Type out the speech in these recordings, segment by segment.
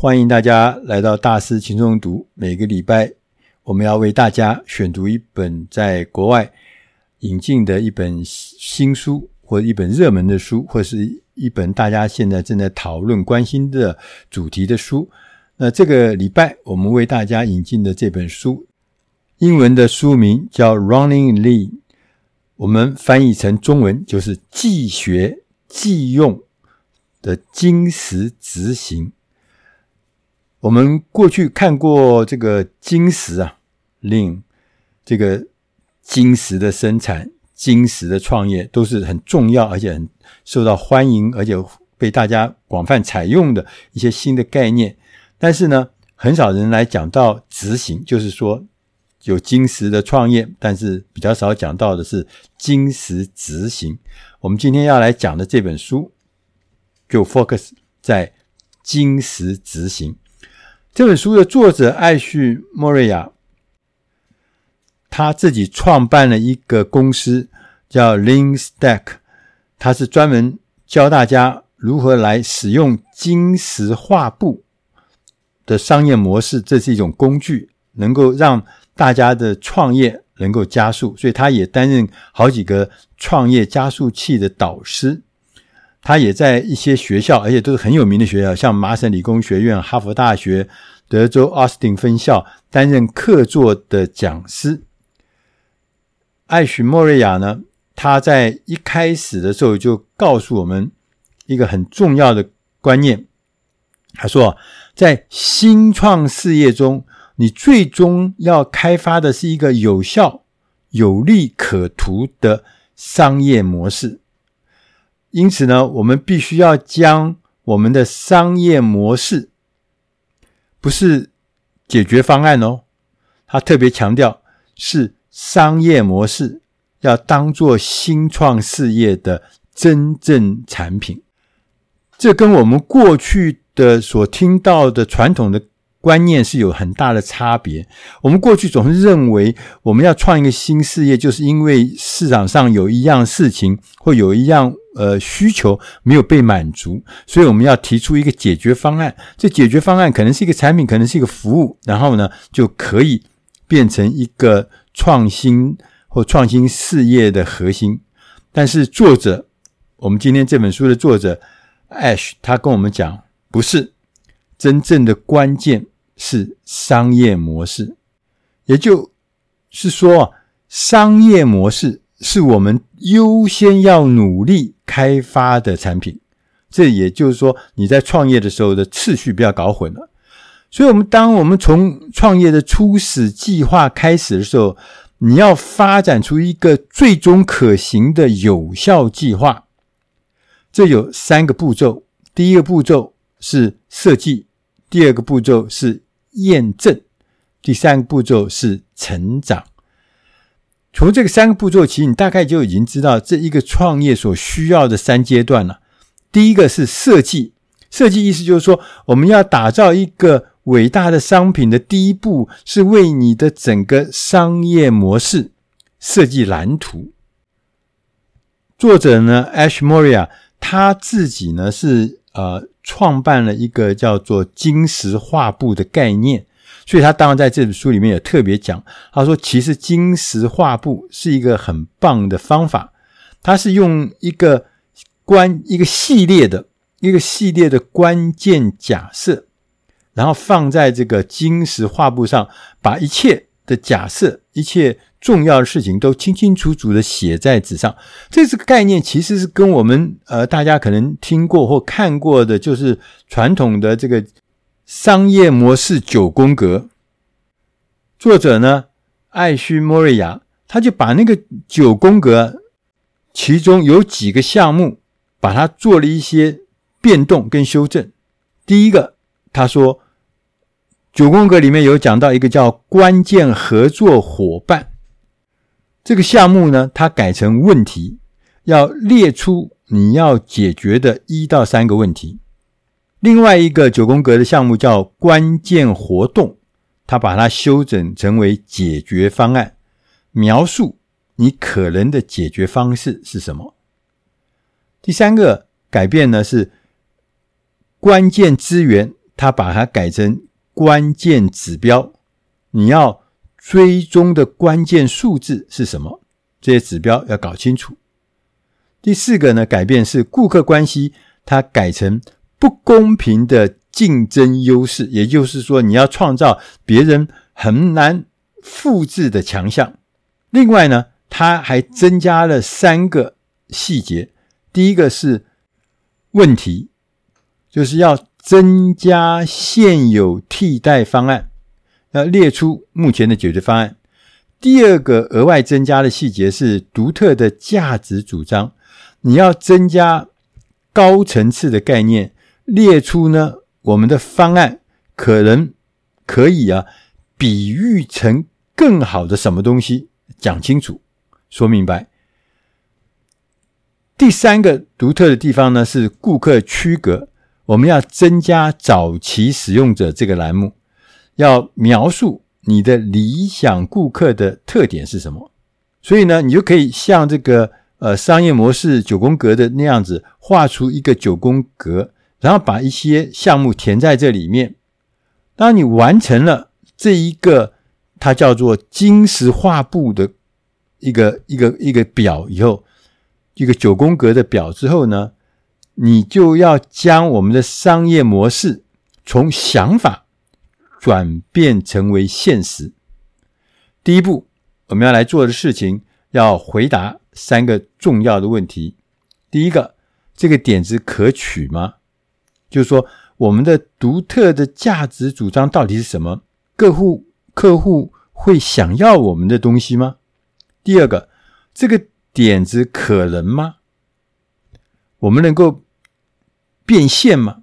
欢迎大家来到大师轻松读。每个礼拜，我们要为大家选读一本在国外引进的一本新书，或者一本热门的书，或是一本大家现在正在讨论、关心的主题的书。那这个礼拜，我们为大家引进的这本书，英文的书名叫《Running Lean》，我们翻译成中文就是“既学既用”的精实执行。我们过去看过这个金石啊令这个金石的生产、金石的创业都是很重要，而且很受到欢迎，而且被大家广泛采用的一些新的概念。但是呢，很少人来讲到执行，就是说有金石的创业，但是比较少讲到的是金石执行。我们今天要来讲的这本书，就 focus 在金石执行。这本书的作者艾旭·莫瑞亚，他自己创办了一个公司叫 Lean Stack，他是专门教大家如何来使用金石画布的商业模式。这是一种工具，能够让大家的创业能够加速。所以，他也担任好几个创业加速器的导师。他也在一些学校，而且都是很有名的学校，像麻省理工学院、哈佛大学、德州奥斯汀分校担任客座的讲师。艾许·莫瑞亚呢，他在一开始的时候就告诉我们一个很重要的观念。他说，在新创事业中，你最终要开发的是一个有效、有利可图的商业模式。因此呢，我们必须要将我们的商业模式，不是解决方案哦，他特别强调是商业模式，要当做新创事业的真正产品。这跟我们过去的所听到的传统的观念是有很大的差别。我们过去总是认为，我们要创一个新事业，就是因为市场上有一样事情，或有一样。呃，需求没有被满足，所以我们要提出一个解决方案。这解决方案可能是一个产品，可能是一个服务，然后呢，就可以变成一个创新或创新事业的核心。但是作者，我们今天这本书的作者 Ash，他跟我们讲，不是，真正的关键是商业模式，也就是说，商业模式。是我们优先要努力开发的产品，这也就是说，你在创业的时候的次序不要搞混了。所以，我们当我们从创业的初始计划开始的时候，你要发展出一个最终可行的有效计划。这有三个步骤：第一个步骤是设计，第二个步骤是验证，第三个步骤是成长。从这个三个步骤起，你大概就已经知道这一个创业所需要的三阶段了。第一个是设计，设计意思就是说，我们要打造一个伟大的商品的第一步，是为你的整个商业模式设计蓝图。作者呢，Ashmoria，他自己呢是呃创办了一个叫做金石画布的概念。所以他当然在这本书里面也特别讲，他说其实金石画布是一个很棒的方法，它是用一个关一个系列的一个系列的关键假设，然后放在这个金石画布上，把一切的假设、一切重要的事情都清清楚楚的写在纸上。这个概念其实是跟我们呃大家可能听过或看过的，就是传统的这个。商业模式九宫格，作者呢，艾许·莫瑞亚，他就把那个九宫格，其中有几个项目，把它做了一些变动跟修正。第一个，他说，九宫格里面有讲到一个叫关键合作伙伴，这个项目呢，他改成问题，要列出你要解决的一到三个问题。另外一个九宫格的项目叫关键活动，他把它修整成为解决方案，描述你可能的解决方式是什么。第三个改变呢是关键资源，他把它改成关键指标，你要追踪的关键数字是什么？这些指标要搞清楚。第四个呢，改变是顾客关系，它改成不公平的竞争优势，也就是说，你要创造别人很难复制的强项。另外呢，它还增加了三个细节，第一个是问题，就是要增加现有替代方案，要列出目前的解决方案。第二个额外增加的细节是独特的价值主张。你要增加高层次的概念，列出呢，我们的方案可能可以啊，比喻成更好的什么东西，讲清楚，说明白。第三个独特的地方呢，是顾客区隔，我们要增加早期使用者这个栏目，要描述你的理想顾客的特点是什么。所以呢，你就可以像这个。呃，商业模式九宫格的那样子，画出一个九宫格，然后把一些项目填在这里面。当你完成了这一个，它叫做金石画布的一个一个一个表以后，一个九宫格的表之后呢，你就要将我们的商业模式从想法转变成为现实。第一步，我们要来做的事情，要回答。三个重要的问题：第一个，这个点子可取吗？就是说，我们的独特的价值主张到底是什么？客户客户会想要我们的东西吗？第二个，这个点子可能吗？我们能够变现吗？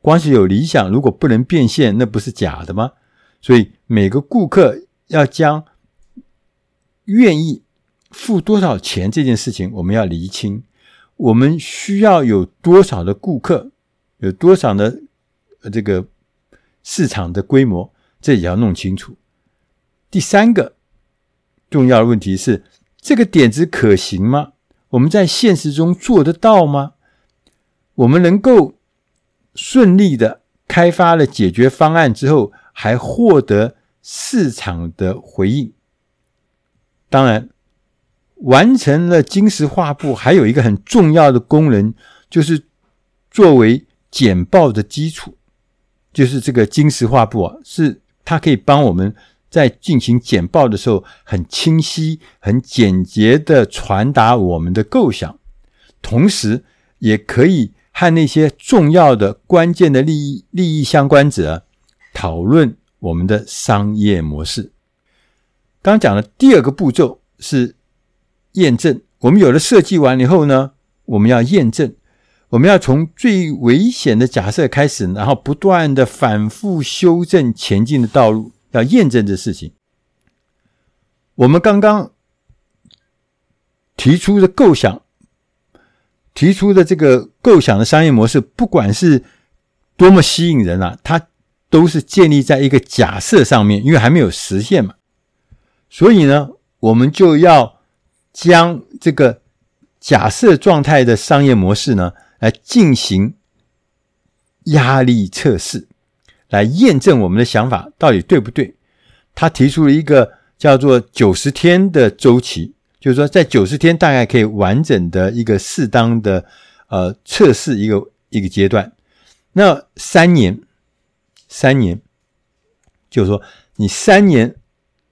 光是有理想，如果不能变现，那不是假的吗？所以，每个顾客要将愿意。付多少钱这件事情，我们要厘清。我们需要有多少的顾客，有多少的这个市场的规模，这也要弄清楚。第三个重要的问题是：这个点子可行吗？我们在现实中做得到吗？我们能够顺利的开发了解决方案之后，还获得市场的回应？当然。完成了金石画布，还有一个很重要的功能，就是作为简报的基础。就是这个金石画布啊，是它可以帮我们在进行简报的时候，很清晰、很简洁的传达我们的构想，同时也可以和那些重要的、关键的利益利益相关者讨论我们的商业模式。刚讲的第二个步骤是。验证，我们有了设计完以后呢，我们要验证，我们要从最危险的假设开始，然后不断的反复修正前进的道路，要验证这事情。我们刚刚提出的构想，提出的这个构想的商业模式，不管是多么吸引人啊，它都是建立在一个假设上面，因为还没有实现嘛，所以呢，我们就要。将这个假设状态的商业模式呢，来进行压力测试，来验证我们的想法到底对不对。他提出了一个叫做九十天的周期，就是说在九十天大概可以完整的一个适当的呃测试一个一个阶段。那三年，三年，就是说你三年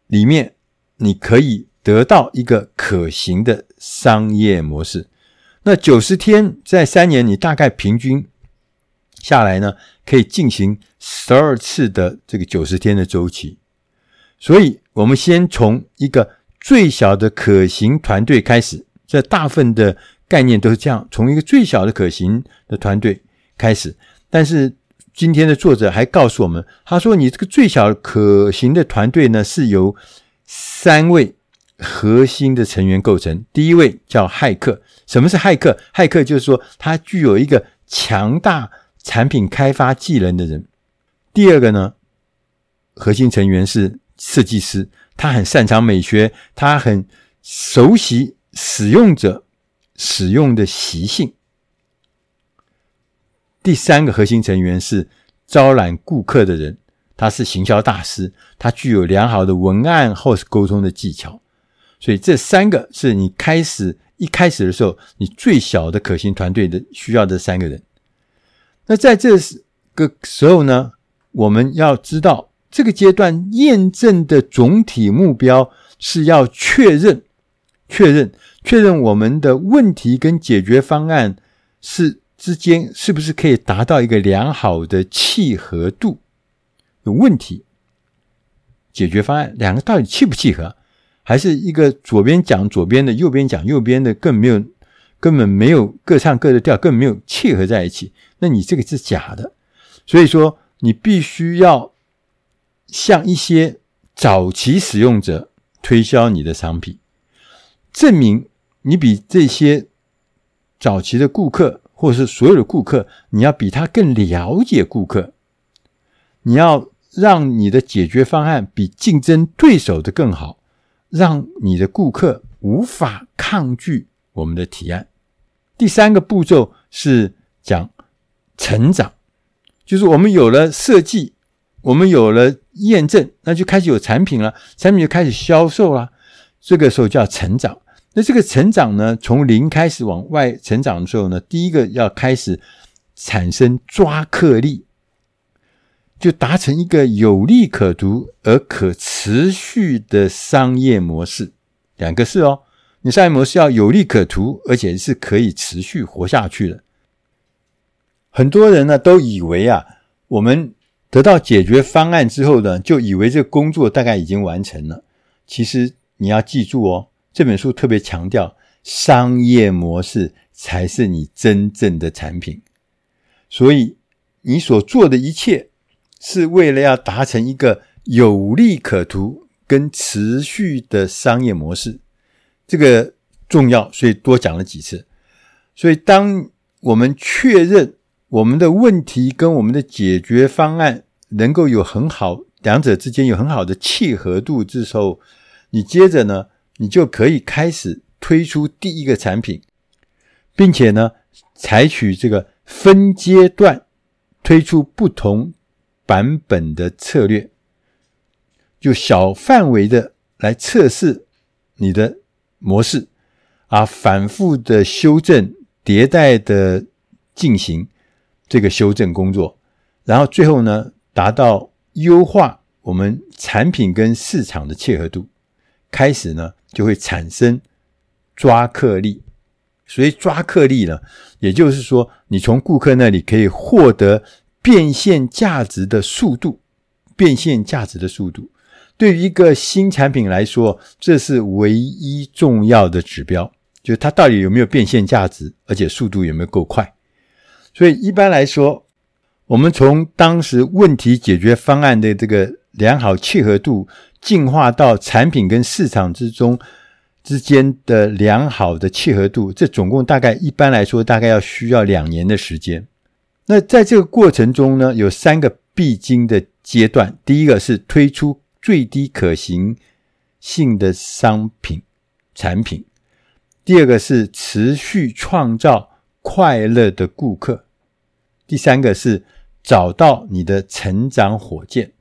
里面你可以。得到一个可行的商业模式，那九十天在三年，你大概平均下来呢，可以进行十二次的这个九十天的周期。所以，我们先从一个最小的可行团队开始，这大部分的概念都是这样，从一个最小的可行的团队开始。但是，今天的作者还告诉我们，他说：“你这个最小可行的团队呢，是由三位。”核心的成员构成，第一位叫骇客。什么是骇客？骇客就是说他具有一个强大产品开发技能的人。第二个呢，核心成员是设计师，他很擅长美学，他很熟悉使用者使用的习性。第三个核心成员是招揽顾客的人，他是行销大师，他具有良好的文案或是沟通的技巧。所以这三个是你开始一开始的时候，你最小的可行团队的需要的三个人。那在这个时候呢，我们要知道这个阶段验证的总体目标是要确认、确认、确认我们的问题跟解决方案是之间是不是可以达到一个良好的契合度。有问题，解决方案两个到底契不契合？还是一个左边讲左边的，右边讲右边的，更没有，根本没有各唱各的调，更没有契合在一起。那你这个是假的。所以说，你必须要向一些早期使用者推销你的商品，证明你比这些早期的顾客，或者是所有的顾客，你要比他更了解顾客。你要让你的解决方案比竞争对手的更好。让你的顾客无法抗拒我们的提案。第三个步骤是讲成长，就是我们有了设计，我们有了验证，那就开始有产品了，产品就开始销售了。这个时候叫成长。那这个成长呢，从零开始往外成长的时候呢，第一个要开始产生抓客力。就达成一个有利可图而可持续的商业模式，两个是哦。你商业模式要有利可图，而且是可以持续活下去的。很多人呢都以为啊，我们得到解决方案之后呢，就以为这工作大概已经完成了。其实你要记住哦，这本书特别强调，商业模式才是你真正的产品。所以你所做的一切。是为了要达成一个有利可图跟持续的商业模式，这个重要，所以多讲了几次。所以，当我们确认我们的问题跟我们的解决方案能够有很好，两者之间有很好的契合度之后，你接着呢，你就可以开始推出第一个产品，并且呢，采取这个分阶段推出不同。版本的策略，就小范围的来测试你的模式啊，反复的修正、迭代的进行这个修正工作，然后最后呢，达到优化我们产品跟市场的契合度，开始呢就会产生抓客力。所以抓客力呢，也就是说，你从顾客那里可以获得。变现价值的速度，变现价值的速度，对于一个新产品来说，这是唯一重要的指标，就是它到底有没有变现价值，而且速度有没有够快。所以一般来说，我们从当时问题解决方案的这个良好契合度，进化到产品跟市场之中之间的良好的契合度，这总共大概一般来说大概要需要两年的时间。那在这个过程中呢，有三个必经的阶段。第一个是推出最低可行性的商品产品；第二个是持续创造快乐的顾客；第三个是找到你的成长火箭。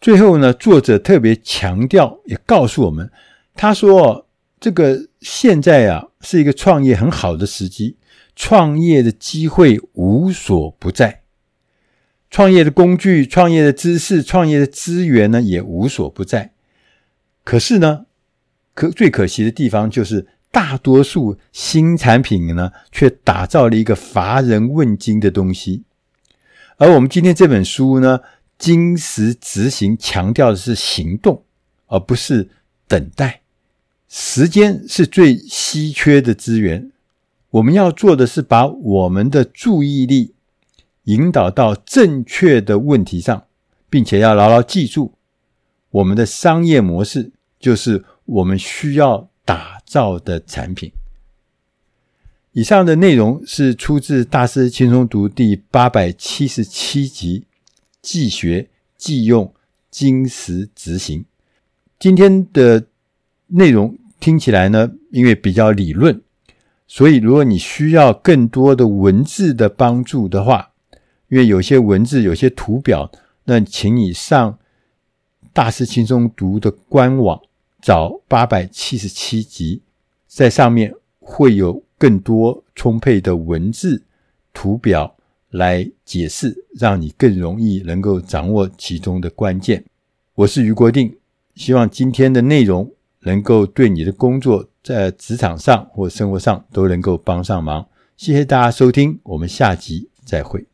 最后呢，作者特别强调，也告诉我们，他说：“这个现在啊，是一个创业很好的时机。”创业的机会无所不在，创业的工具、创业的知识、创业的资源呢，也无所不在。可是呢，可最可惜的地方就是，大多数新产品呢，却打造了一个乏人问津的东西。而我们今天这本书呢，精实执行，强调的是行动，而不是等待。时间是最稀缺的资源。我们要做的是把我们的注意力引导到正确的问题上，并且要牢牢记住，我们的商业模式就是我们需要打造的产品。以上的内容是出自《大师轻松读》第八百七十七集，既学既用，精实执行。今天的内容听起来呢，因为比较理论。所以，如果你需要更多的文字的帮助的话，因为有些文字、有些图表，那请你上大师轻松读的官网找八百七十七集，在上面会有更多充沛的文字、图表来解释，让你更容易能够掌握其中的关键。我是余国定，希望今天的内容能够对你的工作在职场上或生活上都能够帮上忙。谢谢大家收听，我们下集再会。